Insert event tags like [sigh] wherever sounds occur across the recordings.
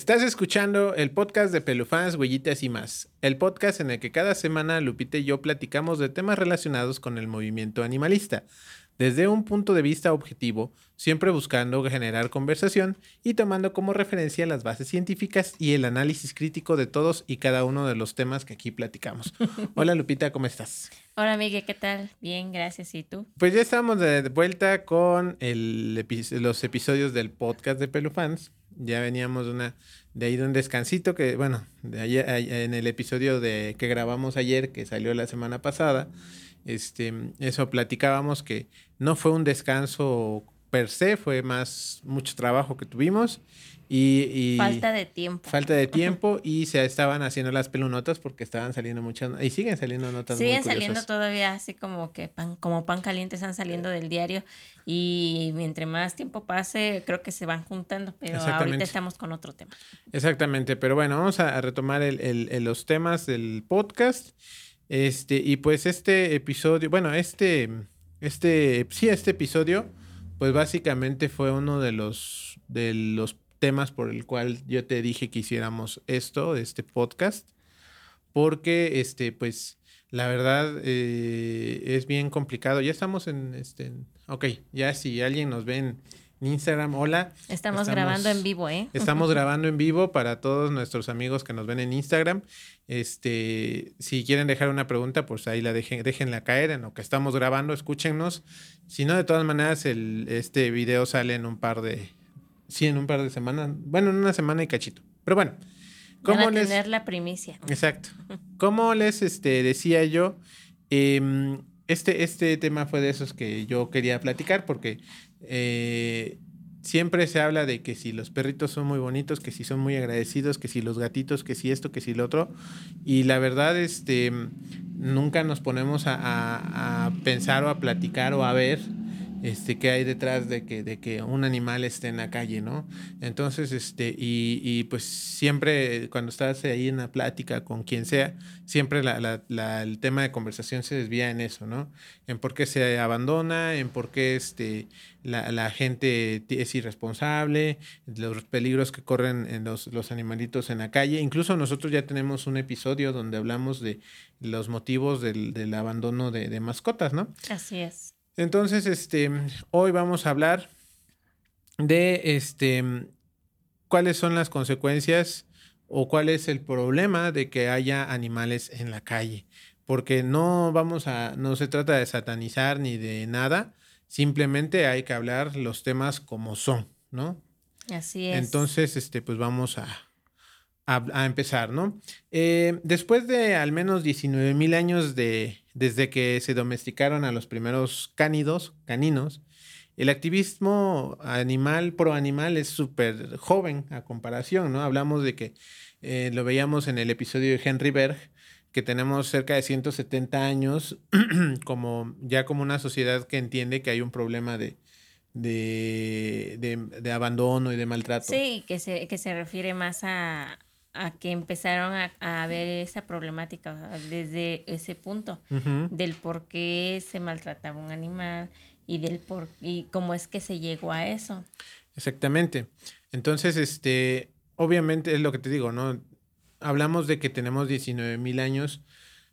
Estás escuchando el podcast de Pelufans, Huellitas y más, el podcast en el que cada semana Lupita y yo platicamos de temas relacionados con el movimiento animalista, desde un punto de vista objetivo, siempre buscando generar conversación y tomando como referencia las bases científicas y el análisis crítico de todos y cada uno de los temas que aquí platicamos. [laughs] Hola Lupita, ¿cómo estás? Hola Miguel, ¿qué tal? Bien, gracias. ¿Y tú? Pues ya estamos de vuelta con el epi- los episodios del podcast de Pelufans. Ya veníamos de una de ahí de un descansito que, bueno, de ayer, en el episodio de que grabamos ayer, que salió la semana pasada, este, eso platicábamos que no fue un descanso per se, fue más mucho trabajo que tuvimos y, y Falta de tiempo. falta de tiempo y se estaban haciendo las pelunotas porque estaban saliendo muchas y siguen saliendo notas Siguen saliendo todavía así como que pan, como pan caliente están saliendo del diario y mientras más tiempo pase creo que se van juntando, pero ahorita estamos con otro tema. Exactamente, pero bueno, vamos a, a retomar el- el- el- los temas del podcast. Este, y pues este episodio, bueno, este, este, sí, este episodio, pues básicamente fue uno de los, de los temas por el cual yo te dije que hiciéramos esto, este podcast, porque, este, pues, la verdad eh, es bien complicado. Ya estamos en, este, en- ok, ya si alguien nos ve en Instagram, hola. Estamos, Estamos- grabando en vivo, ¿eh? [laughs] Estamos grabando en vivo para todos nuestros amigos que nos ven en Instagram. Este, si quieren dejar una pregunta, pues ahí la dejen, déjenla caer en lo que estamos grabando, escúchenos. Si no, de todas maneras, el, este video sale en un par de, sí, en un par de semanas, bueno, en una semana y cachito. Pero bueno, Van ¿cómo a les, tener la primicia. exacto, como les, este, decía yo, em, este, este tema fue de esos que yo quería platicar porque eh, siempre se habla de que si los perritos son muy bonitos, que si son muy agradecidos, que si los gatitos, que si esto, que si lo otro. Y la verdad, este, nunca nos ponemos a, a- a pensar o a platicar o a ver este, qué hay detrás de que, de que un animal esté en la calle, ¿no? Entonces, este, y, y pues siempre cuando estás ahí en la plática con quien sea, siempre la- la- la- el tema de conversación se desvía en eso, ¿no? En por qué se abandona, en por qué este, la, gente es irresponsable, los peligros que corren en los, los animalitos en la calle. Incluso nosotros ya tenemos un episodio donde hablamos de los motivos del, del abandono de, de mascotas, ¿no? Así es. Entonces, este, hoy vamos a hablar de este, cuáles son las consecuencias o cuál es el problema de que haya animales en la calle. Porque no vamos a, no se trata de satanizar ni de nada, simplemente hay que hablar los temas como son, ¿no? Así es. Entonces, este, pues vamos a, a, empezar, ¿no? Eh, después de al menos 19 mil años de, desde que se domesticaron a los primeros cánidos, caninos, el activismo animal, pro animal, es súper joven a comparación, ¿no? Hablamos de que eh, lo veíamos en el episodio de Henry Berg, que tenemos cerca de 170 años [clears throat] como ya como una sociedad que entiende que hay un problema de, de, de, de abandono y de maltrato. Sí, que se, que se refiere más a, a que empezaron a, a ver esa problemática desde ese punto. Del por qué se maltrataba un animal y del por y cómo es que se llegó a eso. Exactamente. Entonces, este, obviamente es lo que te digo, ¿no? Hablamos de que tenemos 19 mil años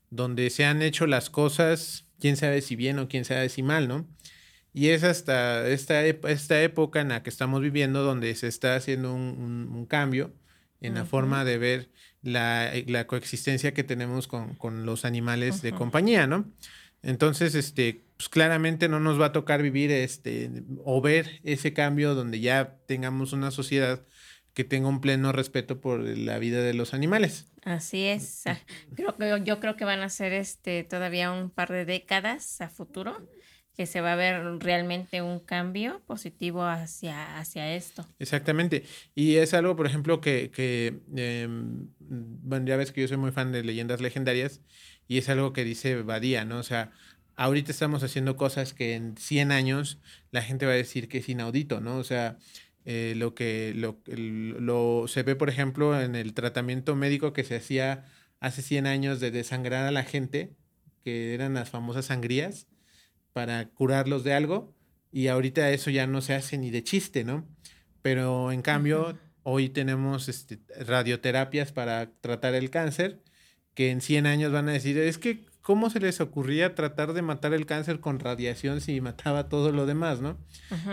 donde se han hecho las cosas, quién sabe si bien o quién sabe si mal, ¿no? Y es hasta esta, esta época en la que estamos viviendo donde se está haciendo un, un- un cambio en la forma de ver la, la coexistencia que tenemos con, con los animales de compañía, ¿no? Entonces, este, pues claramente no nos va a tocar vivir este o ver ese cambio donde ya tengamos una sociedad que tenga un pleno respeto por la vida de los animales. Así es. Creo que yo creo que van a ser este todavía un par de décadas a futuro que se va a ver realmente un cambio positivo hacia, hacia esto. Exactamente. Y es algo, por ejemplo, que, que em, bueno, ya ves que yo soy muy fan de leyendas legendarias y es algo que dice Badía, ¿no? O sea, ahorita estamos haciendo cosas que en 100 años la gente va a decir que es inaudito, ¿no? O sea, eh, lo que lo, lo- se ve, por ejemplo, en el tratamiento médico que se hacía hace 100 años de desangrar a la gente, que eran las famosas sangrías, para curarlos de algo, y ahorita eso ya no se hace ni de chiste, ¿no? Pero en cambio, Ujú. Hoy tenemos este, radioterapias para tratar el cáncer, que en 100 años van a decir, es que, ¿cómo se les ocurría tratar de matar el cáncer con radiación si mataba todo lo demás, no?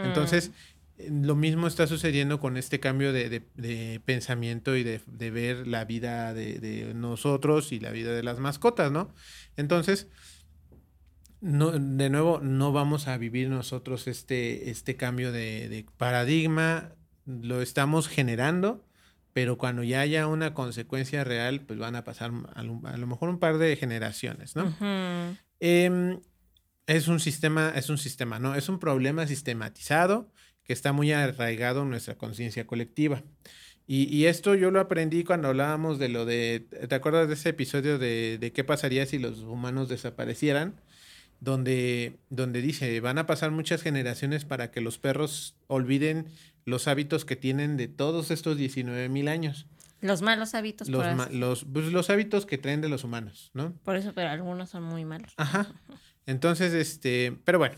Entonces, lo mismo está sucediendo con este cambio de, pensamiento y de, ver la vida de, nosotros y la vida de las mascotas, ¿no? Entonces, no, de nuevo, no vamos a vivir nosotros este, este cambio de, paradigma, lo estamos generando, pero cuando ya haya una consecuencia real, pues van a pasar a lo, mejor un par de generaciones, ¿no? Em, es un sistema, es un sistema, ¿no? Es un problema sistematizado que está muy arraigado en nuestra conciencia colectiva. Y, esto yo lo aprendí cuando hablábamos de lo de, ¿te acuerdas de ese episodio de, de qué pasaría si los humanos desaparecieran? Donde, donde dice, van a pasar muchas generaciones para que los perros olviden los hábitos que tienen de todos estos 19 mil años. Los malos hábitos. Los, los, pues, los hábitos que traen de los humanos, ¿no? Por eso, pero algunos son muy malos. Ajá. Entonces, este, pero bueno,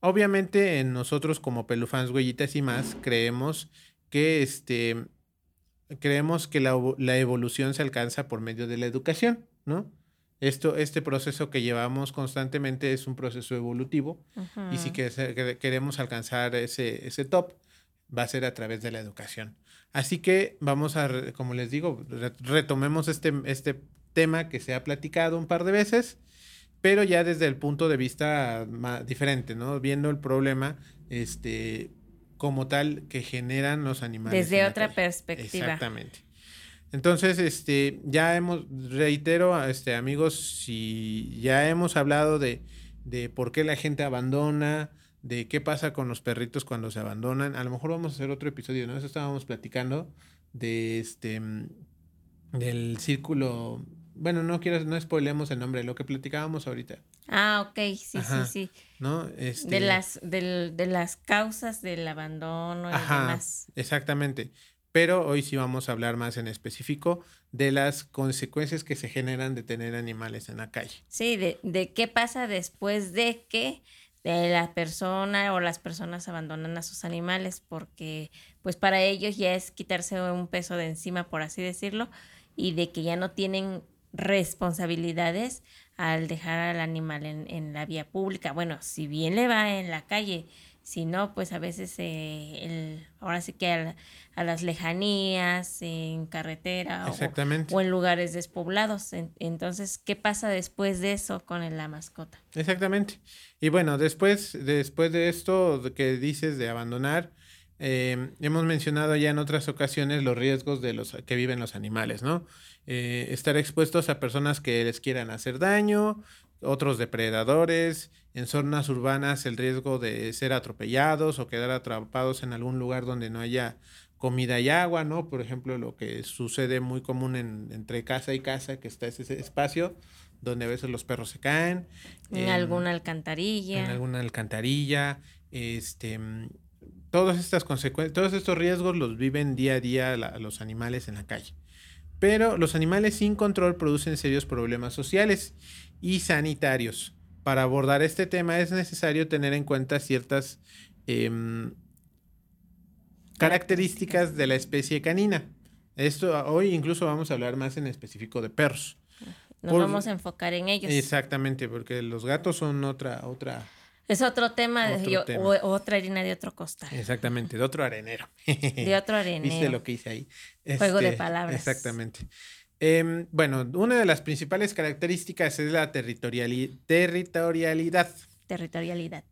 Obviamente en nosotros como pelufans, huellitas y más, creemos que este, creemos que la, evolución se alcanza por medio de la educación, ¿no? Esto, este proceso que llevamos constantemente es un proceso evolutivo y si que, queremos alcanzar ese, ese top, va a ser a través de la educación. Así que vamos a, como les digo, retomemos este, este tema que se ha platicado un par de veces pero ya desde el punto de vista diferente, ¿no? Viendo el problema, este, como tal que generan los animales. Desde otra perspectiva. Exactamente. Entonces, este, ya hemos, reitero, este, amigos, si ya hemos hablado de, de por qué la gente abandona, de qué pasa con los perritos cuando se abandonan. A lo mejor vamos a hacer otro episodio, ¿no? Eso estábamos platicando de este del círculo bueno, no quiero, no spoilemos el nombre, lo que platicábamos ahorita. Ah, ok, sí, sí, sí. ¿No? Este... De, las, de, de, las causas del abandono y demás. Exactamente. Pero hoy sí vamos a hablar más en específico de las consecuencias que se generan de tener animales en la calle. Sí, de, de qué pasa después de que la persona o las personas abandonan a sus animales, porque pues para ellos ya es quitarse un peso de encima, por así decirlo, y de que ya no tienen responsabilidades al dejar al animal en, la vía pública. Bueno, si bien le va en la calle, si no, pues a veces eh, el, ahora sí que a, las lejanías, en carretera O, en lugares despoblados. entonces, ¿qué pasa después de eso con la mascota? Exactamente. Y bueno, después, después de esto que dices de abandonar, eh, hemos mencionado ya en otras ocasiones los riesgos de los que viven los animales, ¿no? Eh, estar expuestos a personas que les quieran hacer daño, otros depredadores, en zonas urbanas el riesgo de ser atropellados o quedar atrapados en algún lugar donde no haya comida y agua, ¿no? Por ejemplo, lo que sucede muy común en, entre casa y casa, que está ese espacio donde a veces los perros se caen. En, alguna alcantarilla. En alguna alcantarilla. Este, todas estas consecuencias, todos estos riesgos los viven día a día los animales en la calle. Pero los animales sin control producen serios problemas sociales y sanitarios. Para abordar este tema es necesario tener en cuenta ciertas em, características de la especie canina. Esto hoy incluso vamos a hablar más en específico de perros. Nos vamos a enfocar en ellos. Exactamente, porque los gatos son otra otra es otro tema, otra harina de otro costal. Exactamente, de otro arenero. De otro arenero. [laughs] ¿Viste lo que hice ahí? Juego de este, palabras. Exactamente. Em, bueno, una de las principales características es la territorialidad. Territorialidad.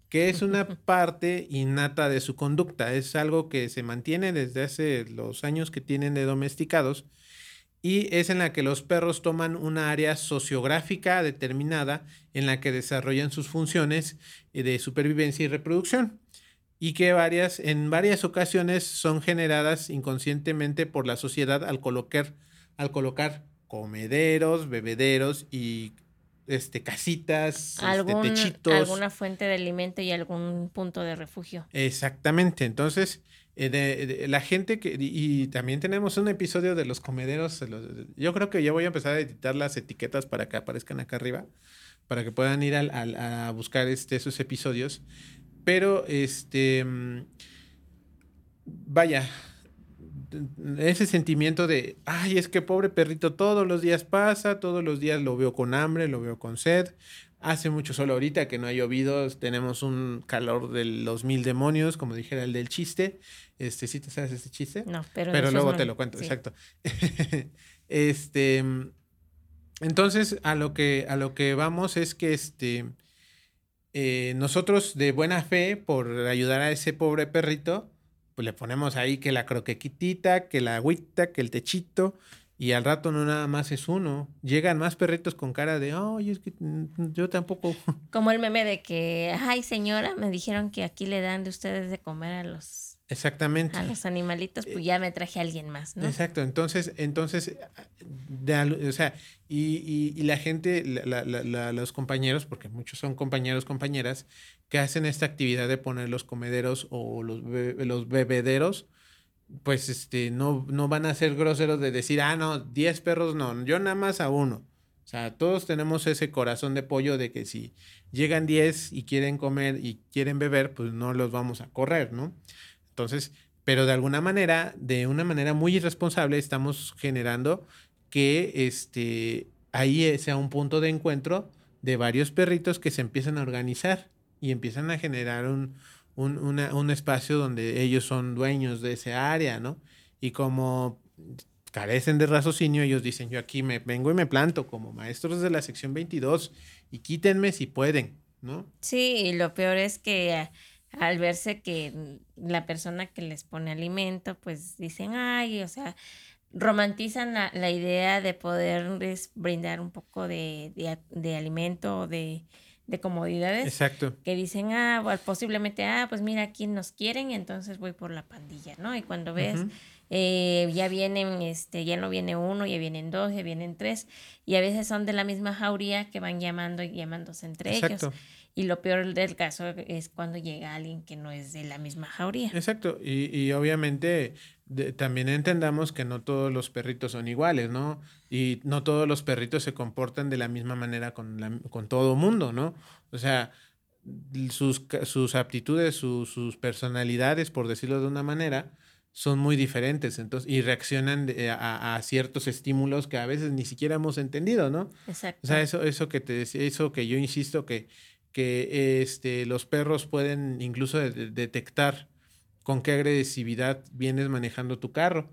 Que es una [laughs] parte innata de su conducta. Es algo que se mantiene desde hace los años que tienen de domesticados y es en la que los perros toman una área sociográfica determinada en la que desarrollan sus funciones eh, de supervivencia y reproducción y que varias, en varias ocasiones son generadas inconscientemente por la sociedad al colocar, al colocar comederos, bebederos y este, casitas, este, techitos. Alguna fuente de alimento y algún punto de refugio. Exactamente. Entonces, eh, de, la gente que, y, también tenemos un episodio de los comederos, yo creo que ya voy a empezar a editar las etiquetas para que aparezcan acá arriba, para que puedan ir al, a buscar este, esos episodios, pero este, mm, vaya, ese sentimiento de, ay, es que pobre perrito todos los días pasa, todos los días lo veo con hambre, lo veo con sed. Hace mucho sol ahorita que no ha llovido, tenemos un calor de los mil demonios, como dijera el del chiste. Este, ¿sí te sabes este chiste? No, pero, pero luego no- te lo cuento, sí. exacto. [laughs] este, entonces a lo que a lo que vamos es que este eh, nosotros de buena fe por ayudar a ese pobre perrito, pues le ponemos ahí que la croquetita, que la agüita, que el techito. Y al rato no nada más es uno. Llegan más perritos con cara de, ay, es que yo tampoco. [laughs] Como el meme de que, ay señora, me dijeron que aquí le dan de ustedes de comer a los, Exactamente. a los animalitos, pues ya me traje a alguien más, ¿no? Exacto, entonces, entonces, de o sea, y, y- y la gente, la- la- la- los compañeros, porque muchos son compañeros, compañeras, que hacen esta actividad de poner los comederos o los, be- los bebederos, pues este, no, no van a ser groseros de decir, ah, no, 10 perros no, yo nada más a uno. O sea, todos tenemos ese corazón de pollo de que si llegan 10 y quieren comer y quieren beber, pues no los vamos a correr, ¿no? Entonces, pero de alguna manera, de una manera muy irresponsable, estamos generando que este, ahí sea un punto de encuentro de varios perritos que se empiezan a organizar y empiezan a generar un, un, un espacio donde ellos son dueños de ese área, ¿no? Y como carecen de raciocinio, ellos dicen, yo aquí me vengo y me planto como maestros de la sección 22 y quítenme si pueden, ¿no? Sí, y lo peor es que a- al verse que la persona que les pone alimento, pues dicen, ay, o sea, romantizan la, la idea de poderles brindar un poco de, de de alimento o de, de comodidades. Exacto. que dicen, ah, bueno, posiblemente, ah, pues mira, aquí nos quieren, entonces voy por la pandilla, ¿no? Y cuando ves, eh, ya vienen, este, ya no viene uno, ya vienen dos, ya vienen tres, y a veces son de la misma jauría que van llamando y llamándose entre Exacto. ellos. Y lo peor del caso es cuando llega alguien que no es de la misma jauría. Exacto, y, y obviamente de- también entendamos que no todos los perritos son iguales, ¿no? Y no todos los perritos se comportan de la misma manera con, la- con todo mundo, ¿no? O sea, sus, sus aptitudes, su- sus personalidades, por decirlo de una manera, son muy diferentes entonces, y reaccionan de- a, a ciertos estímulos que a veces ni siquiera hemos entendido, ¿no? Exacto. O sea, eso, eso que te decía, eso que yo insisto que, que este, los perros pueden incluso de- de- detectar con qué agresividad vienes manejando tu carro.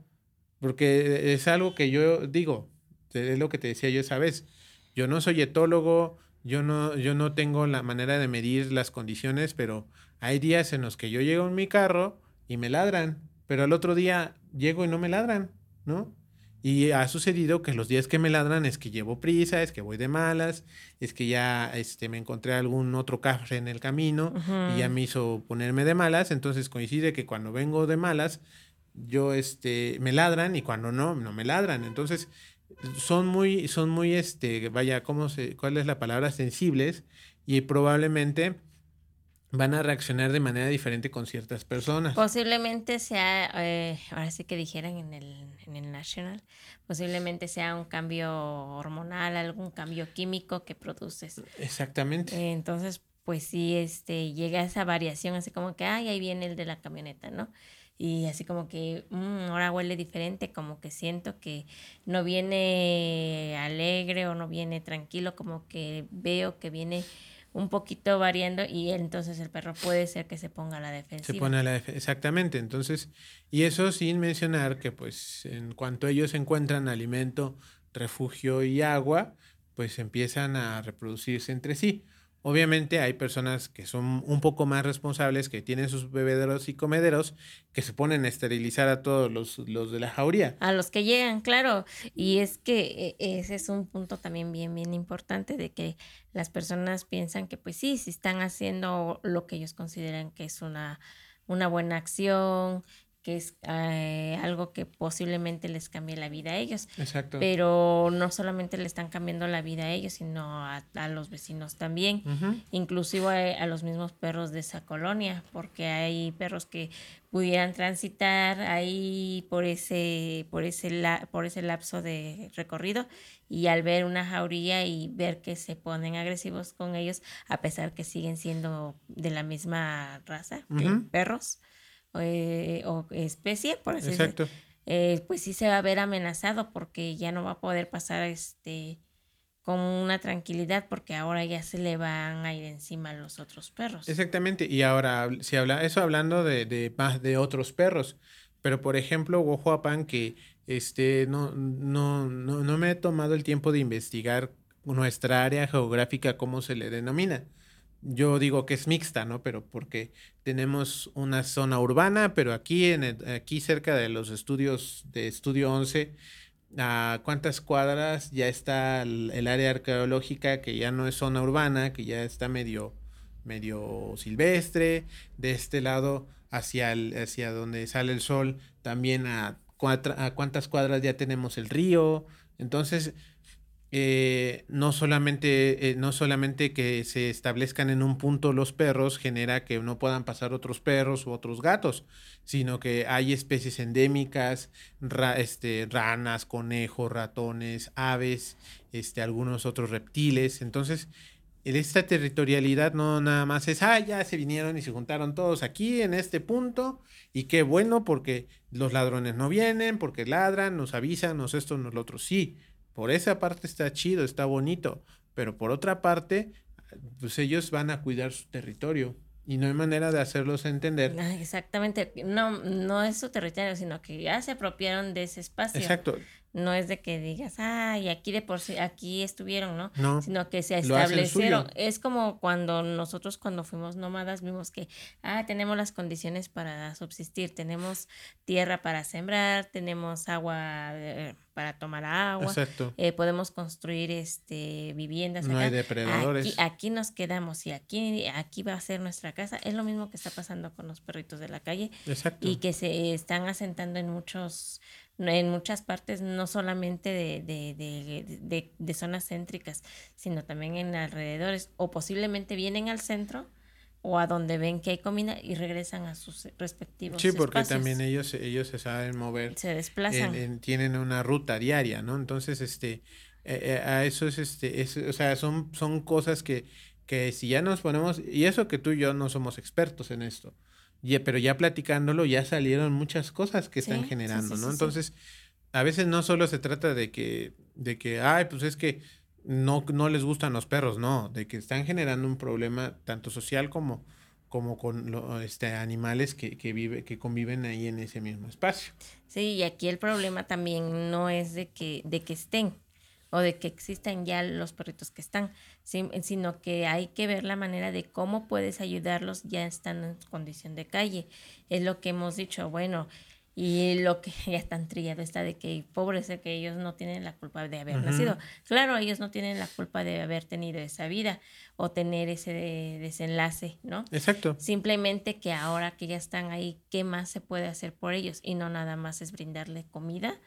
Porque es algo que yo digo, es lo que te decía yo esa vez. Yo no soy etólogo, yo no, yo no tengo la manera de medir las condiciones, pero hay días en los que yo llego en mi carro y me ladran, pero al otro día llego y no me ladran, ¿no? Y ha sucedido que los días que me ladran es que llevo prisa, es que voy de malas, es que ya este, me encontré algún otro café en el camino y ya me hizo ponerme de malas. Entonces coincide que cuando vengo de malas, yo este, me ladran y cuando no, no me ladran. Entonces son muy, son muy, este, vaya, ¿cómo se, ¿cuál es la palabra? Sensibles y probablemente van a reaccionar de manera diferente con ciertas personas. Posiblemente sea, eh, ahora sí que dijeran en el, en el National, posiblemente sea un cambio hormonal, algún cambio químico que produces. Exactamente. Eh, Entonces, pues sí, este, llega esa variación, así como que, ay, ahí viene el de la camioneta, ¿no? Y así como que, "Mm, ahora huele diferente, como que siento que no viene alegre o no viene tranquilo, como que veo que viene un poquito variando y entonces el perro puede ser que se ponga a la Se defensiva. pone a la def- exactamente. Entonces, y eso sin mencionar que pues en cuanto ellos encuentran alimento, refugio y agua, pues empiezan a reproducirse entre sí. Obviamente hay personas que son un poco más responsables, que tienen sus bebederos y comederos, que se ponen a esterilizar a todos los, los de la jauría. A los que llegan, claro. Y es que eh, ese es un punto también bien, bien importante de que las personas piensan que pues sí, si están haciendo lo que ellos consideran que es una, una buena acción, que es eh, algo que posiblemente les cambie la vida a ellos. Exacto. Pero no solamente le están cambiando la vida a ellos, sino a, a los vecinos también Ujú. inclusive a, a los mismos perros de esa colonia, porque hay perros que pudieran transitar ahí por ese, por ese, la- por ese lapso de recorrido y al ver una jauría y ver que se ponen agresivos con ellos, a pesar que siguen siendo de la misma raza, que perros eh, o especie, por así Exacto. eh, pues sí se va a ver amenazado porque ya no va a poder pasar este con una tranquilidad porque ahora ya se le van a ir encima los otros perros. Exactamente, y ahora si habla eso hablando de, de más de otros perros, pero por ejemplo, Wohuapan que este no, no, no, no me he tomado el tiempo de investigar nuestra área geográfica, cómo se le denomina. Yo digo que es mixta, ¿no? Pero porque tenemos una zona urbana, pero aquí, en aquí cerca de los estudios de Estudio 11, a cuántas cuadras ya está el, área arqueológica que ya no es zona urbana, que ya está medio, medio silvestre. De este lado, hacia, el, hacia donde sale el sol, también a, a cuántas cuadras ya tenemos el río. Entonces, eh, no, solamente, eh, no solamente que se establezcan en un punto los perros genera que no puedan pasar otros perros u otros gatos, sino que hay especies endémicas, este, ranas, conejos, ratones, aves, este, algunos otros reptiles. Entonces, esta territorialidad no nada más es, ah, ya se vinieron y se juntaron todos aquí en este punto y qué bueno porque los ladrones no vienen, porque ladran, nos avisan, nos esto, nos lo otro. Sí, por esa parte está chido, está bonito, pero por otra parte, pues ellos van a cuidar su territorio y no hay manera de hacerlos entender. Ah, exactamente, no, no es su territorio, sino que ya se apropiaron de ese espacio. Exacto. No es de que digas, ay, aquí de por sí, aquí estuvieron, ¿no? No. Sino que se establecieron. Es como cuando nosotros cuando fuimos nómadas vimos que, ah, tenemos las condiciones para subsistir, tenemos tierra para sembrar, tenemos agua eh, para tomar agua, Exacto. Eh, podemos construir este viviendas. No hay depredadores. Aquí, aquí, nos quedamos y aquí, aquí va a ser nuestra casa. Es lo mismo que está pasando con los perritos de la calle. Exacto. Y que se están asentando en muchos en muchas partes, no solamente de, de, de, de, zonas céntricas, sino también en alrededores, o posiblemente vienen al centro o a donde ven que hay comida y regresan a sus respectivos Sí, porque también ellos, ellos se saben mover. Se desplazan. tienen una ruta diaria, ¿no? Entonces, este, eh, eh, a eso es, este, o sea, son, son cosas que, que si ya nos ponemos, y eso que tú y yo no somos expertos en esto, pero ya platicándolo ya salieron muchas cosas que están generando, ¿no? Entonces, a veces no solo se trata de que, de que, ay, pues es que no, no les gustan los perros, no, de que están generando un problema tanto social como, como con este, animales que, que, vive, que conviven ahí en ese mismo espacio. Sí, y aquí el problema también no es de que, de que estén, o de que existan ya los perritos que están, sino que hay que ver la manera de cómo puedes ayudarlos ya están en condición de calle. Es lo que hemos dicho, bueno, y lo que [laughs] ya están trillado está de que pobres que ellos no tienen la culpa de haber nacido. Claro, ellos no tienen la culpa de haber tenido esa vida o tener ese desenlace, ¿no? Exacto. Simplemente que ahora que ya están ahí, ¿qué más se puede hacer por ellos? Y no nada más es brindarle comida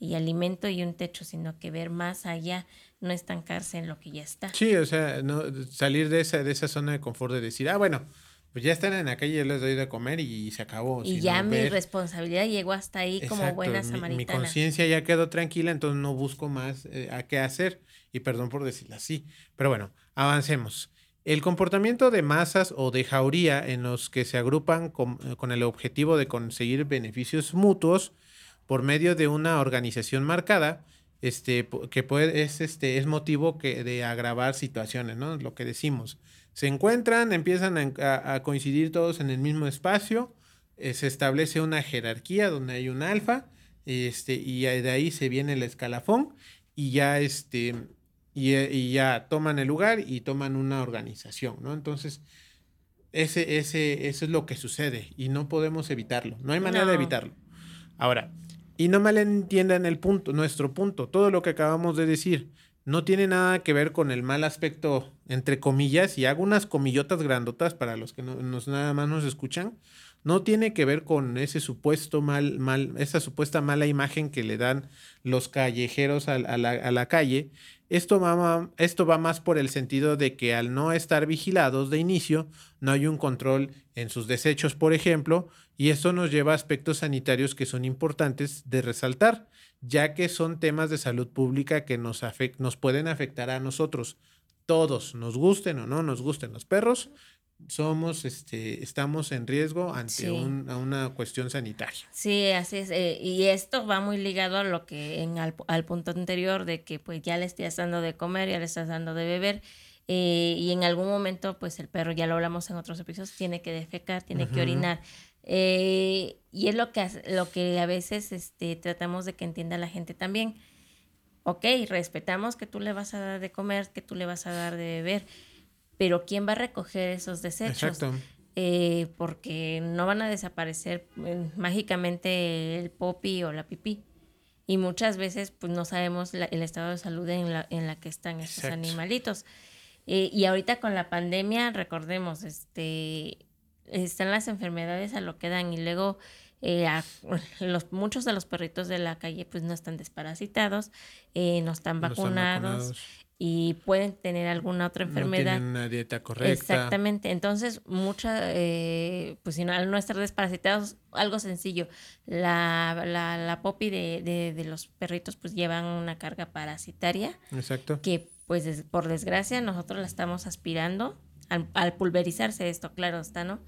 y alimento y un techo, sino que ver más allá, no estancarse en lo que ya está. Sí, o sea, no salir de esa, de esa zona de confort de decir, ah, bueno, pues ya están en la calle, les doy de comer y se acabó. Y ya mi responsabilidad llegó hasta ahí como buena samaritana. Mi, conciencia ya quedó tranquila, entonces no busco más eh, a qué hacer. Y perdón por decirlo así. Pero bueno, avancemos. El comportamiento de masas o de jauría en los que se agrupan con, con el objetivo de conseguir beneficios mutuos por medio de una organización marcada, este, que puede, es, este, es motivo que, de agravar situaciones, ¿no? Lo que decimos. Se encuentran, empiezan a, coincidir todos en el mismo espacio, eh, se establece una jerarquía donde hay un alfa, este, y de ahí se viene el escalafón, y ya, este, y, y ya toman el lugar y toman una organización, ¿no? Entonces, ese, ese, eso es lo que sucede y no podemos evitarlo, no hay manera de evitarlo. Ahora, y no malentiendan el punto, nuestro punto. Todo lo que acabamos de decir no tiene nada que ver con el mal aspecto, entre comillas, y hago unas comillotas grandotas para los que no, nos, nada más nos escuchan. No tiene que ver con ese supuesto mal, mal, esa supuesta mala imagen que le dan los callejeros a, la, a la, calle. Esto va, más por el sentido de que al no estar vigilados de inicio, no hay un control en sus desechos, por ejemplo, y esto nos lleva a aspectos sanitarios que son importantes de resaltar, ya que son temas de salud pública que nos pueden afectar a nosotros. Todos, nos gusten o no nos gusten los perros, somos, este, estamos en riesgo ante una cuestión sanitaria. Sí, así es. Eh, y esto va muy ligado a lo que en al, punto anterior de que pues ya le estás dando de comer, ya le estás dando de beber. Eh, y en algún momento, pues el perro, ya lo hablamos en otros episodios, tiene que defecar, tiene que orinar. Eh, y es lo que, lo que a veces este, tratamos de que entienda la gente también. Ok, respetamos que tú le vas a dar de comer, que tú le vas a dar de beber, pero ¿quién va a recoger esos desechos? Exacto. Eh, porque no van a desaparecer eh, mágicamente el popi o la pipí. Y muchas veces pues no sabemos el estado de salud en la, en la que están estos animalitos. y ahorita con la pandemia, recordemos, este, están las enfermedades a lo que dan y luego eh, [laughs] los, muchos de los perritos de la calle pues no están desparasitados, eh, no, están, vacunados, y pueden tener alguna otra enfermedad. No tienen una dieta correcta. Exactamente. Entonces, mucha, eh, pues si no, al no estar desparasitados, algo sencillo. La, la, la popi de, de, de, los perritos pues llevan una carga parasitaria. Exacto. Que pues por desgracia nosotros la estamos aspirando al, pulverizarse esto, claro está, ¿no?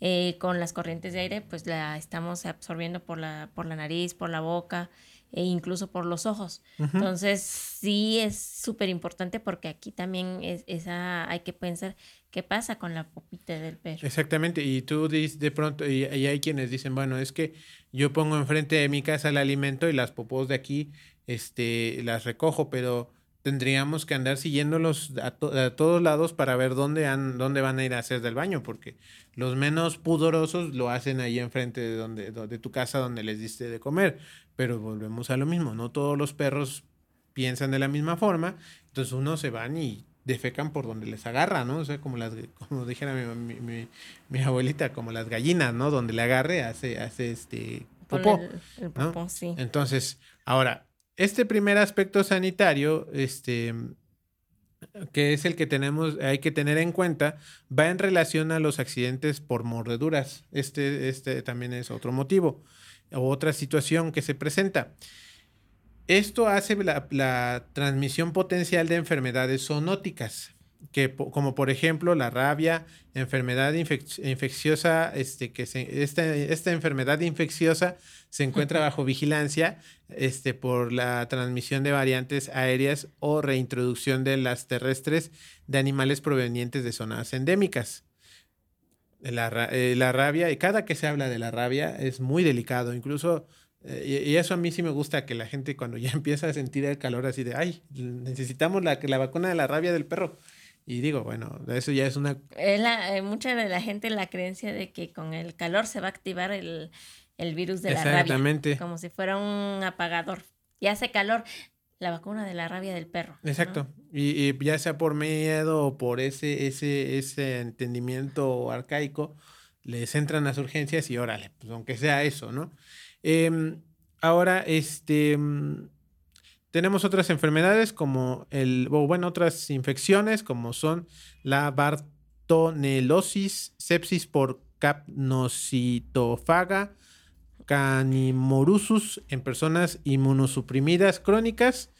Eh, con las corrientes de aire, pues la estamos absorbiendo por la, por la nariz, por la boca e incluso por los ojos. Entonces, sí es súper importante porque aquí también es, esa, hay que pensar qué pasa con la popita del perro. Exactamente, y tú dices de pronto, y, y, hay quienes dicen, bueno, es que yo pongo enfrente de mi casa el alimento y las popos de aquí este, las recojo, pero tendríamos que andar siguiéndolos a, a, todos lados para ver dónde, han, dónde van a ir a hacer del baño, porque los menos pudorosos lo hacen ahí enfrente de, donde, de tu casa donde les diste de comer. Pero volvemos a lo mismo, no todos los perros piensan de la misma forma, entonces unos se van y defecan por donde les agarra, ¿no? O sea, como las, [laughs] como dijera mi, mi, mi, abuelita, como las gallinas, ¿no? Donde le agarre hace, hace este popó. El, popó sí. Entonces, ahora, este primer aspecto sanitario, este, que es el que tenemos, hay que tener en cuenta, va en relación a los accidentes por mordeduras. Este, este también es otro motivo otra situación que se presenta. Esto hace la, la transmisión potencial de enfermedades zoonóticas que como por ejemplo la rabia, enfermedad infecciosa, este, que esta, esta, enfermedad infecciosa se encuentra bajo vigilancia este, por la transmisión de variantes aéreas o reintroducción de las terrestres de animales provenientes de zonas endémicas. La, eh, la rabia, y cada que se habla de la rabia es muy delicado, incluso eh, y, eso a mí sí me gusta que la gente cuando ya [laughs] empieza a sentir el calor así de, ay, necesitamos la, la vacuna de la rabia del perro. Y digo, bueno, eso ya es una... la, eh, mucha de la gente la creencia de que con el calor se va a activar el, virus de la rabia. Exactamente. Como si fuera un apagador. Y hace calor, la vacuna de la rabia del perro. Exacto. Y, ya sea por miedo o por ese, ese, ese entendimiento arcaico, les entran las urgencias y órale, pues aunque sea eso, ¿no? Em, ahora, este tenemos otras enfermedades como el, o bueno, otras infecciones como son la bartonelosis, sepsis por capnocitofaga, canimorusus en personas inmunosuprimidas crónicas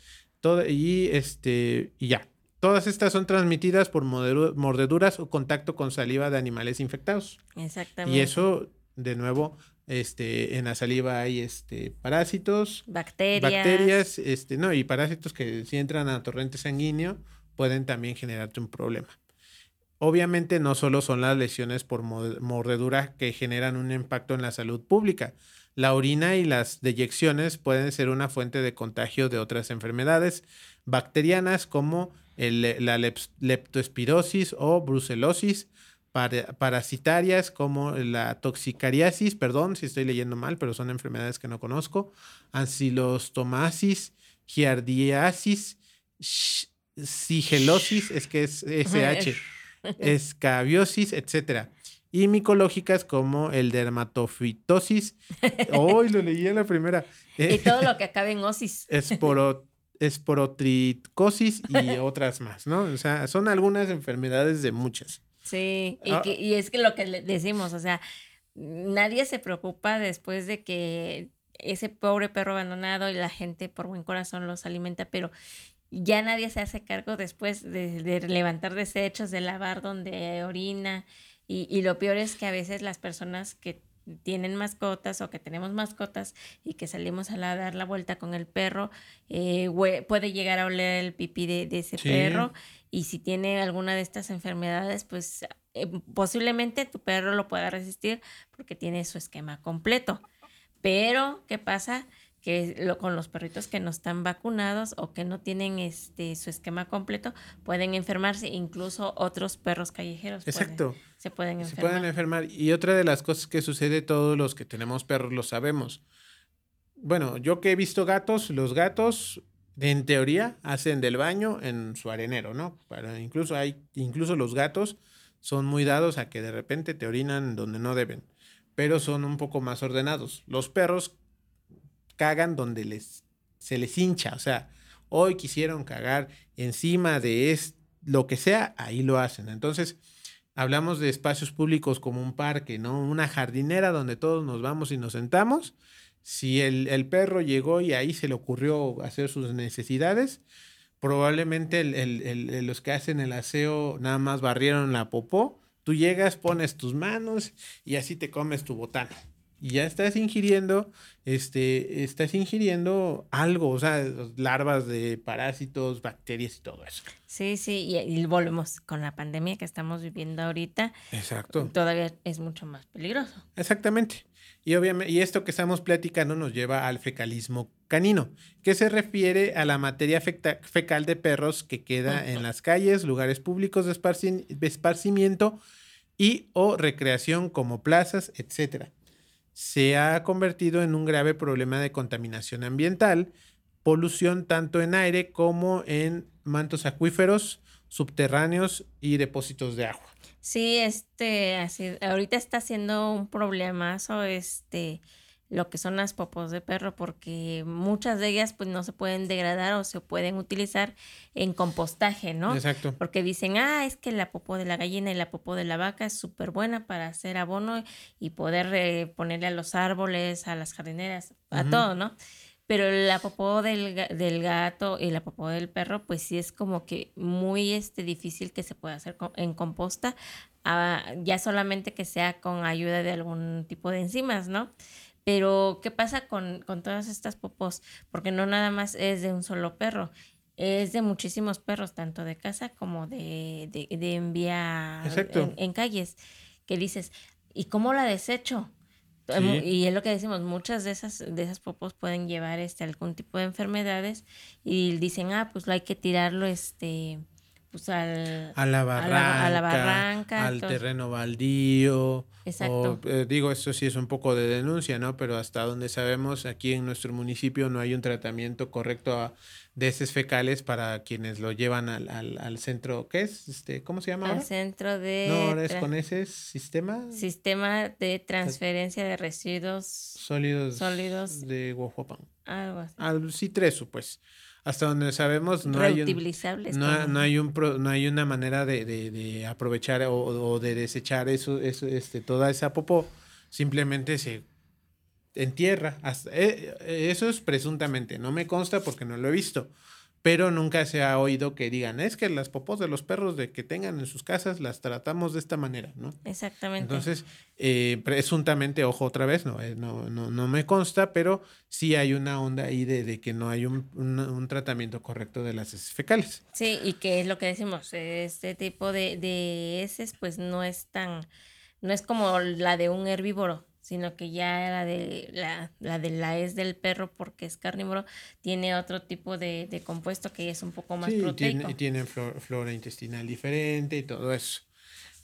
todo, y, este, y ya. Todas estas son transmitidas por mordeduras o contacto con saliva de animales infectados. Exactamente. Y eso, de nuevo, este, en la saliva hay este, parásitos, bacterias. bacterias, este, no, y parásitos que si entran a torrente sanguíneo pueden también generarte un problema. Obviamente no solo son las lesiones por mordedura que generan un impacto en la salud pública. La orina y las deyecciones pueden ser una fuente de contagio de otras enfermedades bacterianas como la leptospirosis o brucelosis, parasitarias como la toxicariasis, perdón si estoy leyendo mal, pero son enfermedades que no conozco, ancilostomasis, giardiasis, sigelosis, es que es [laughs] SH, escabiosis, etcétera. Y micológicas como el dermatofitosis. [laughs] Hoy lo leí en la primera. y todo lo que acabe en osis. [laughs] Esporo, esporotricosis y [laughs] otras más, ¿no? O sea, son algunas enfermedades de muchas. Sí, y, ah. y es que lo que le decimos, o sea, nadie se preocupa después de que ese pobre perro abandonado y la gente por buen corazón los alimenta, pero ya nadie se hace cargo después de, levantar desechos, de lavar donde orina Y, y lo peor es que a veces las personas que tienen mascotas o que tenemos mascotas y que salimos a la, dar la vuelta con el perro, eh, puede llegar a oler el pipí de, ese perro y si tiene alguna de estas enfermedades, pues eh, posiblemente tu perro lo pueda resistir porque tiene su esquema completo. Pero, ¿qué pasa? Que lo, con los perritos que no están vacunados o que no tienen este su esquema completo pueden enfermarse, incluso otros perros callejeros. Exacto. se pueden enfermar. Se pueden enfermar. Y otra de las cosas que sucede, todos los que tenemos perros lo sabemos. Bueno, yo que he visto gatos, los gatos en teoría hacen del baño en su arenero, ¿no? Para, incluso hay, incluso los gatos son muy dados a que de repente te orinan donde no deben, pero son un poco más ordenados. Los perros cagan donde les, se les hincha. O sea, hoy quisieron cagar encima de es, lo que sea, ahí lo hacen. Entonces, hablamos de espacios públicos como un parque, ¿no? Una jardinera donde todos nos vamos y nos sentamos. Si el, el perro llegó y ahí se le ocurrió hacer sus necesidades, probablemente el, los que hacen el aseo nada más barrieron la popó. Tú llegas, pones tus manos y así te comes tu botana y ya estás ingiriendo, este, estás ingiriendo algo, o sea, larvas de parásitos, bacterias y todo eso. Sí, sí, y, volvemos con la pandemia que estamos viviendo ahorita. Exacto. Todavía es mucho más peligroso. Exactamente. Y obviamente, y esto que estamos platicando nos lleva al fecalismo canino, que se refiere a la materia fecal de perros que queda en las calles, lugares públicos de, de esparcimiento y o recreación como plazas, etcétera se ha convertido en un grave problema de contaminación ambiental, polución tanto en aire como en mantos acuíferos, subterráneos y depósitos de agua. Sí, este, así, ahorita está siendo un problemazo, este, lo que son las popos de perro porque muchas de ellas pues no se pueden degradar o se pueden utilizar en compostaje, ¿no? Exacto. Porque dicen, ah, es que la popó de la gallina y la popó de la vaca es súper buena para hacer abono y poder eh, ponerle a los árboles, a las jardineras, a todo, ¿no? Pero la popó del, del, gato y la popó del perro, pues sí es como que muy este, difícil que se pueda hacer en composta, ah, ya solamente que sea con ayuda de algún tipo de enzimas, ¿no? Pero, ¿qué pasa con, todas estas popos? Porque no nada más es de un solo perro, es de muchísimos perros, tanto de casa como de, de, de envía en, calles, que dices, ¿y cómo la desecho? Y es lo que decimos, muchas de esas, de esas popos pueden llevar este algún tipo de enfermedades y dicen, ah, pues lo hay que tirarlo este pues al, a la barranca, al terreno baldío. Exacto. Eh, digo, esto sí es un poco de denuncia, ¿no? Pero hasta donde sabemos, aquí en nuestro municipio no hay un tratamiento correcto de heces fecales para quienes lo llevan al, al, centro, ¿qué es? Este, ¿Cómo se llama? Al centro de... No, es con ese sistema. Sistema de transferencia de residuos sólidos, sólidos de Guajuapan. Algo así. Al pues hasta donde sabemos no hay un, no, no, hay un no hay una manera de, de, de aprovechar o, o, de desechar eso, eso este toda esa popó. Simplemente se entierra. Hasta, eh, eso es presuntamente. No me consta porque no lo he visto pero nunca se ha oído que digan, es que las popós de los perros de que tengan en sus casas las tratamos de esta manera, ¿no? Exactamente. Entonces, eh, presuntamente, ojo otra vez, no, eh, no, no, no, me consta, pero sí hay una onda ahí de, de que no hay un, un, tratamiento correcto de las heces fecales. Sí, y que es lo que decimos, este tipo de, de heces pues no es tan, no es como la de un herbívoro, sino que ya la de la, la de la es del perro porque es carnívoro, tiene otro tipo de, de compuesto que es un poco más sí, proteico. y tiene flora, intestinal diferente y todo eso.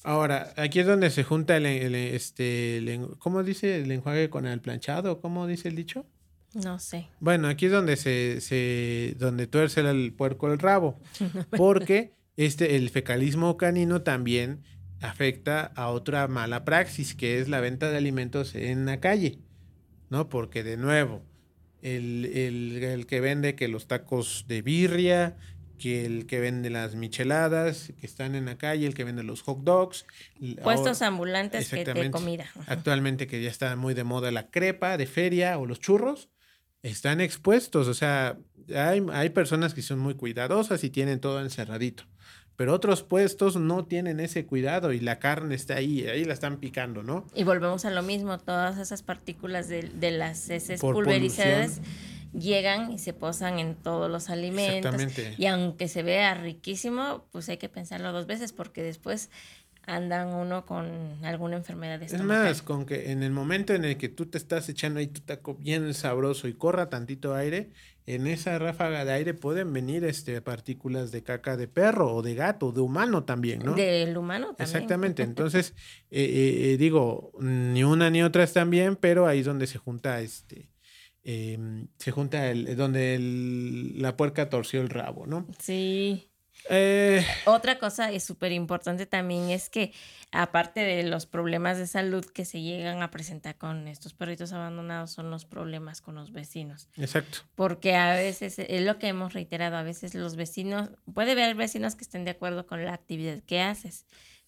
Ahora, aquí es donde se junta el, este, ¿cómo dice el enjuague con el planchado? ¿Cómo dice el dicho? No sé. Bueno, aquí es donde se, se donde tuerce el puerco el rabo, [laughs] porque este, el fecalismo canino también afecta a otra mala praxis, que es la venta de alimentos en la calle, ¿no? Porque de nuevo, el, el, que vende que los tacos de birria, que el que vende las micheladas, que están en la calle, el que vende los hot dogs. Puestos ambulantes que de comida. Actualmente que ya está muy de moda la crepa de feria o los churros, están expuestos. O sea, hay, hay personas que son muy cuidadosas y tienen todo encerradito pero otros puestos no tienen ese cuidado y la carne está ahí, ahí la están picando, ¿no? Y volvemos a lo mismo, todas esas partículas de, de las heces pulverizadas llegan y se posan en todos los alimentos. Exactamente. Y aunque se vea riquísimo, pues hay que pensarlo dos veces porque después andan uno con alguna enfermedad de Es más, con que en el momento en el que tú te estás echando ahí tu taco bien sabroso y corra tantito aire, en esa ráfaga de aire pueden venir este partículas de caca de perro o de gato, de humano también, ¿no? Del humano también. Exactamente. [laughs] Entonces, eh, eh, eh, digo, ni una ni otra están bien, pero ahí es donde se junta este. Em, se junta el, donde la puerca torció el rabo, ¿no? Sí. Eh, Otra cosa es súper importante también es que aparte de los problemas de salud que se llegan a presentar con estos perritos abandonados son los problemas con los vecinos. Exacto. Porque a veces, es lo que hemos reiterado, a veces los vecinos, puede haber vecinos que estén de acuerdo con la actividad que haces,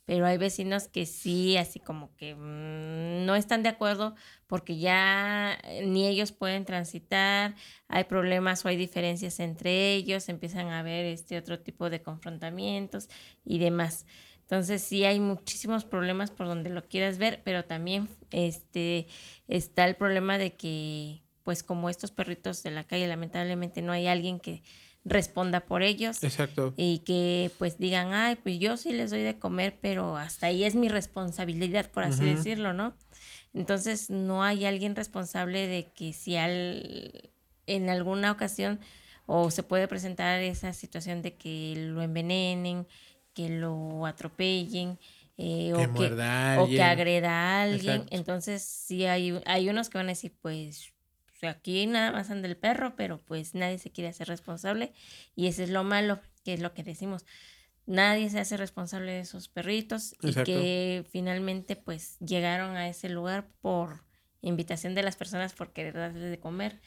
pero hay vecinos que sí, así como que mm, no están de acuerdo porque ya eh, ni ellos pueden transitar, hay problemas o hay diferencias entre ellos, empiezan a haber este otro tipo de confrontamientos y demás. Entonces sí hay muchísimos problemas por donde lo quieras ver, pero también este está el problema de que pues como estos perritos de la calle lamentablemente no hay alguien que responda por ellos. Exacto. Y que pues digan, ay, pues yo sí les doy de comer, pero hasta ahí es mi responsabilidad, por así decirlo, ¿no? Entonces no hay alguien responsable de que si al, en alguna ocasión o se puede presentar esa situación de que lo envenenen, que lo atropellen, eh, o, que, o, que, agreda a alguien. Entonces, sí hay, hay unos que van a decir, pues aquí nada más anda el perro, pero pues nadie se quiere hacer responsable y eso es lo malo, que es lo que decimos. Nadie se hace responsable de esos perritos y que finalmente pues llegaron a ese lugar por invitación de las personas por querer darles de comer,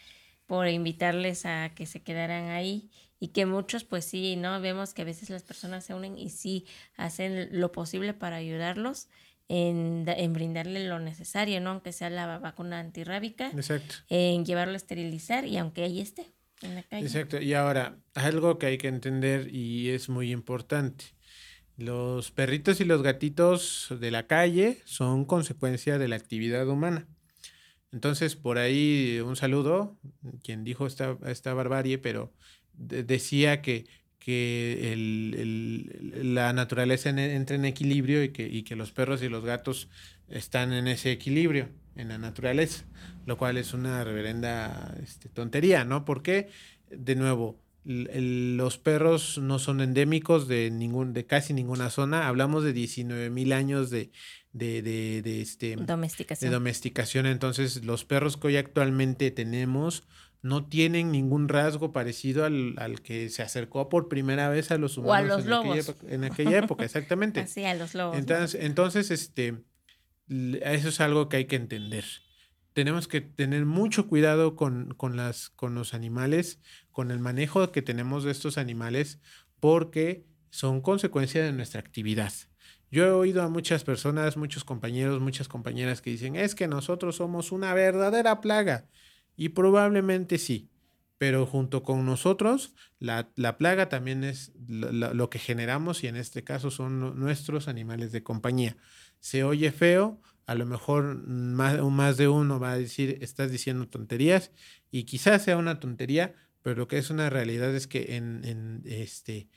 por invitarles a que se quedaran ahí y que muchos pues sí, ¿no? Vemos que a veces las personas se unen y sí hacen lo posible para ayudarlos en, brindarle lo necesario, ¿no? Aunque sea la vacuna antirrábica. Exacto. En llevarlo a esterilizar y aunque ahí esté en la calle. Exacto. Y ahora, algo que hay que entender y es muy importante. Los perritos y los gatitos de la calle son consecuencia de la actividad humana. Entonces, por ahí un saludo, quien dijo esta, esta barbarie, pero decía que que el, la naturaleza entre en equilibrio y que, y que los perros y los gatos están en ese equilibrio en la naturaleza, lo cual es una reverenda este, tontería, ¿no? Porque, de nuevo, los perros no son endémicos de, ningún, de casi ninguna zona. Hablamos de 19 mil años de, de, de, este, domesticación. de domesticación. Entonces, los perros que hoy actualmente tenemos no tienen ningún rasgo parecido al, al, que se acercó por primera vez a los humanos. O a los en, lobos. Aquella época, en aquella época, exactamente. [laughs] Así, a los lobos. Entonces, entonces, este, eso es algo que hay que entender. Tenemos que tener mucho cuidado con, con, las, con los animales, con el manejo que tenemos de estos animales, porque son consecuencia de nuestra actividad. Yo he oído a muchas personas, muchos compañeros, muchas compañeras que dicen, es que nosotros somos una verdadera plaga. Y probablemente sí, pero junto con nosotros, la, plaga también es lo, que generamos y en este caso son nuestros animales de compañía. Se oye feo, a lo mejor más, más de uno va a decir, estás diciendo tonterías y quizás sea una tontería, pero lo que es una realidad es que en, en este,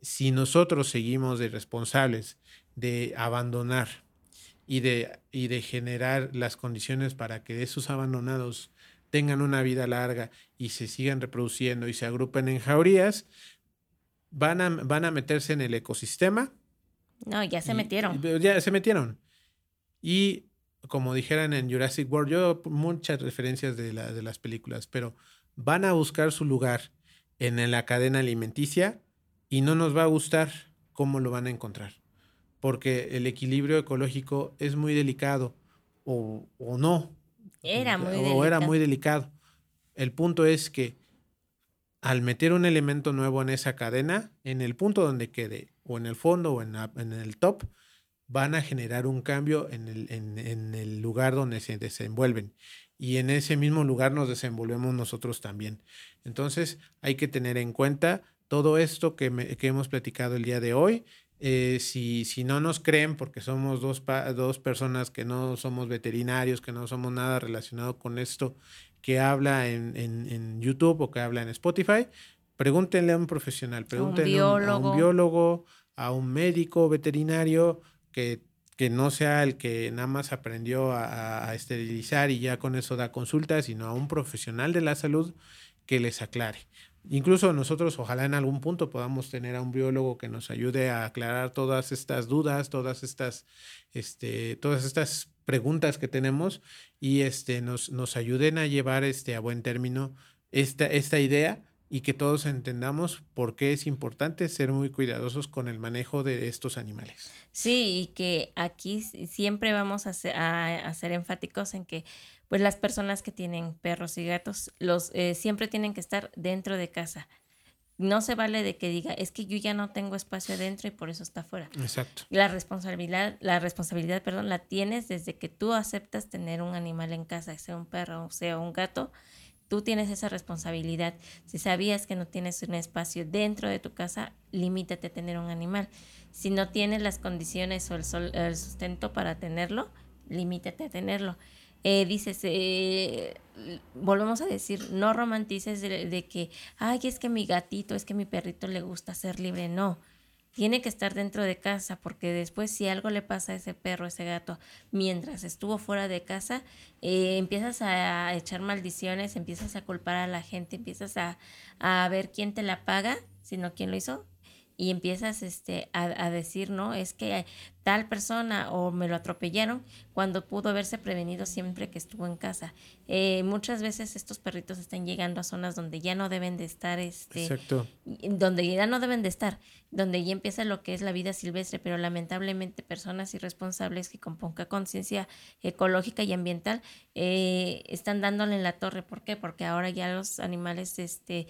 si nosotros seguimos de responsables de abandonar y de, y de generar las condiciones para que esos abandonados tengan una vida larga y se sigan reproduciendo y se agrupen en jaurías, van a, van a meterse en el ecosistema. No, ya se metieron. Ya se metieron. Y como dijeran en Jurassic World, yo muchas referencias de, la, de las películas, pero van a buscar su lugar en la cadena alimenticia y no nos va a gustar cómo lo van a encontrar, porque el equilibrio ecológico es muy delicado o, o no, era muy o delicado. era muy delicado. El punto es que al meter un elemento nuevo en esa cadena, en el punto donde quede, o en el fondo o en, en el top, van a generar un cambio en el, en, en el lugar donde se desenvuelven. Y en ese mismo lugar nos desenvolvemos nosotros también. Entonces hay que tener en cuenta todo esto que, que hemos platicado el día de hoy. Eh, si, si, no nos creen, porque somos dos, dos personas que no somos veterinarios, que no somos nada relacionado con esto, que habla en, en, YouTube o que habla en Spotify, pregúntenle a un profesional, pregúntenle a un, biólogo, a un médico veterinario que, que, no sea el que nada más aprendió a, a esterilizar y ya con eso da consultas, sino a un profesional de la salud que les aclare. Incluso nosotros ojalá en algún punto podamos tener a un biólogo que nos ayude a aclarar todas estas dudas, todas estas, este, todas estas preguntas que tenemos y este, nos, nos ayuden a llevar este, a buen término esta, esta idea y que todos entendamos por qué es importante ser muy cuidadosos con el manejo de estos animales. Sí, y que aquí siempre vamos a ser, a, ser enfáticos en que pues las personas que tienen perros y gatos los eh, siempre tienen que estar dentro de casa. No se vale de que diga, es que yo ya no tengo espacio adentro y por eso está fuera. Exacto. La responsabilidad, la responsabilidad, perdón, la tienes desde que tú aceptas tener un animal en casa, sea un perro o sea un gato, Tú tienes esa responsabilidad. Si sabías que no tienes un espacio dentro de tu casa, limítate a tener un animal. Si no tienes las condiciones o el, sustento para tenerlo, limítate a tenerlo. Eh, dices, eh, volvemos a decir, no romantices de, que, ay, es que mi gatito, es que mi perrito le gusta ser libre. No, tiene que estar dentro de casa porque después si algo le pasa a ese perro, a ese gato, mientras estuvo fuera de casa, eh, empiezas a echar maldiciones, empiezas a culpar a la gente, empiezas a, a ver quién te la paga, sino quién lo hizo, y empiezas este, a, decir, no, es que tal persona o me lo atropellaron cuando pudo haberse prevenido siempre que estuvo en casa. Eh, muchas veces estos perritos están llegando a zonas donde ya no deben de estar, este, Exacto. donde ya no deben de estar, donde ya empieza lo que es la vida silvestre, pero lamentablemente personas irresponsables que con poca conciencia ecológica y ambiental eh, están dándole en la torre. ¿Por qué? Porque ahora ya los animales este,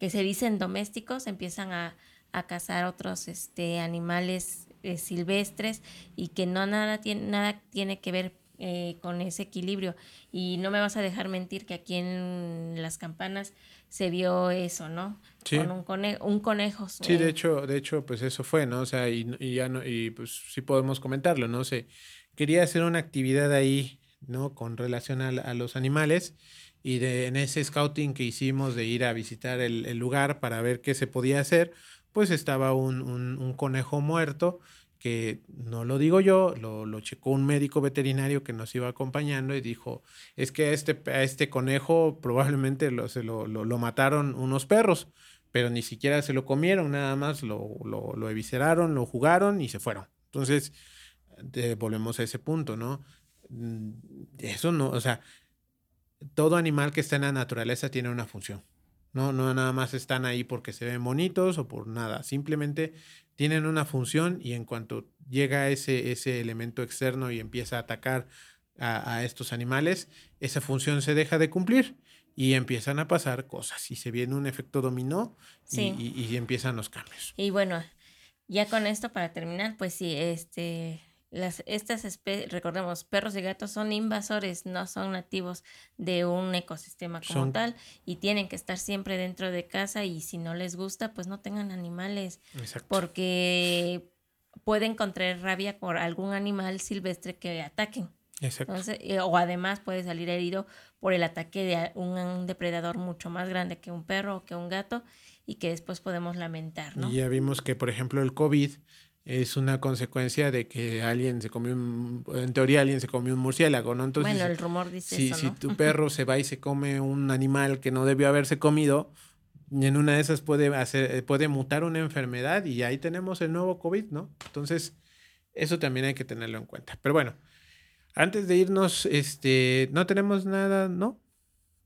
que se dicen domésticos empiezan a a cazar otros este, animales eh, silvestres y que no nada tiene, nada tiene que ver eh, con ese equilibrio. Y no me vas a dejar mentir que aquí en las campanas se vio eso, ¿no? Sí. Con un, conejo, un conejo. Sí, de hecho, de hecho, pues eso fue, ¿no? O sea, y, y ya no, y pues sí podemos comentarlo, ¿no? sé quería hacer una actividad ahí, ¿no? Con relación a, los animales y de, en ese scouting que hicimos de ir a visitar el, el lugar para ver qué se podía hacer, pues estaba un, un, conejo muerto que no lo digo yo, lo, checó un médico veterinario que nos iba acompañando y dijo, es que a este, a este conejo probablemente lo, se lo, lo, mataron unos perros, pero ni siquiera se lo comieron, nada más lo, lo, lo evisceraron, lo jugaron y se fueron. Entonces, volvemos a ese punto, ¿no? Mm, eso no, o sea, todo animal que está en la naturaleza tiene una función. No, no nada más están ahí porque se ven bonitos o por nada. Simplemente tienen una función y en cuanto llega ese, ese elemento externo y empieza a atacar a, estos animales, esa función se deja de cumplir y empiezan a pasar cosas y se viene un efecto dominó y, y empiezan los cambios. Y bueno, ya con esto para terminar, pues sí, este las, estas especies, recordemos, perros y gatos son invasores, no son nativos de un ecosistema como tal y tienen que estar siempre dentro de casa y si no les gusta, pues no tengan animales. Porque pueden contraer rabia por algún animal silvestre que ataquen. Eh, o además puede salir herido por el ataque de un, depredador mucho más grande que un perro o que un gato y que después podemos lamentar, ¿no? Y ya vimos que, por ejemplo, el COVID es una consecuencia de que alguien se comió un, en teoría alguien se comió un murciélago, ¿no? Entonces, bueno, el rumor dice si, eso, Si tu [laughs] perro se va y se come un animal que no debió haberse comido, en una de esas puede hacer, puede mutar una enfermedad y ahí tenemos el nuevo COVID, ¿no? Entonces, eso también hay que tenerlo en cuenta. Pero bueno, antes de irnos, este, no tenemos nada, ¿no?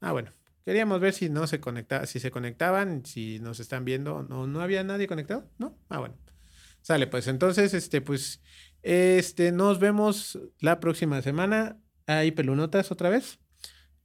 Ah, bueno. Queríamos ver si no se conecta, si se conectaban, si nos están viendo. No, no había nadie conectado, ¿no? Ah, bueno. Sale, pues entonces, este, pues, este, nos vemos la próxima semana. Ahí pelunotas otra vez.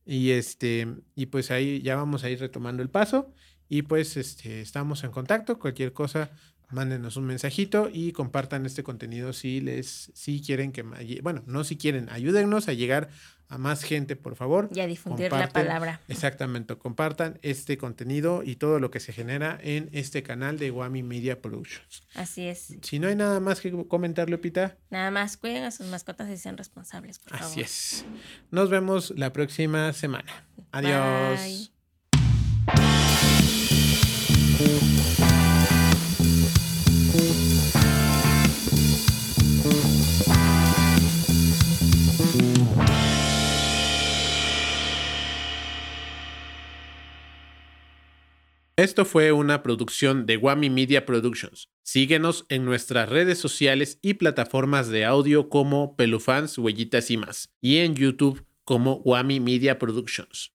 Y este, y pues ahí ya vamos a ir retomando el paso. Y pues, este, estamos en contacto. Cualquier cosa, mándenos un mensajito y compartan este contenido si les, si quieren que, bueno, no si quieren, ayúdennos a llegar a más gente, por favor. Y a difundir la palabra. Exactamente, compartan este contenido y todo lo que se genera en este canal de Wami Media Productions. Así es. Si no hay nada más que comentar, Lupita. Nada más, cuiden a sus mascotas y sean responsables, por Así favor. Así es. Nos vemos la próxima semana. Adiós. Esto fue una producción de Wami Media Productions. Síguenos en nuestras redes sociales y plataformas de audio como Pelufans, Huellitas y más, y en YouTube como Wami Media Productions.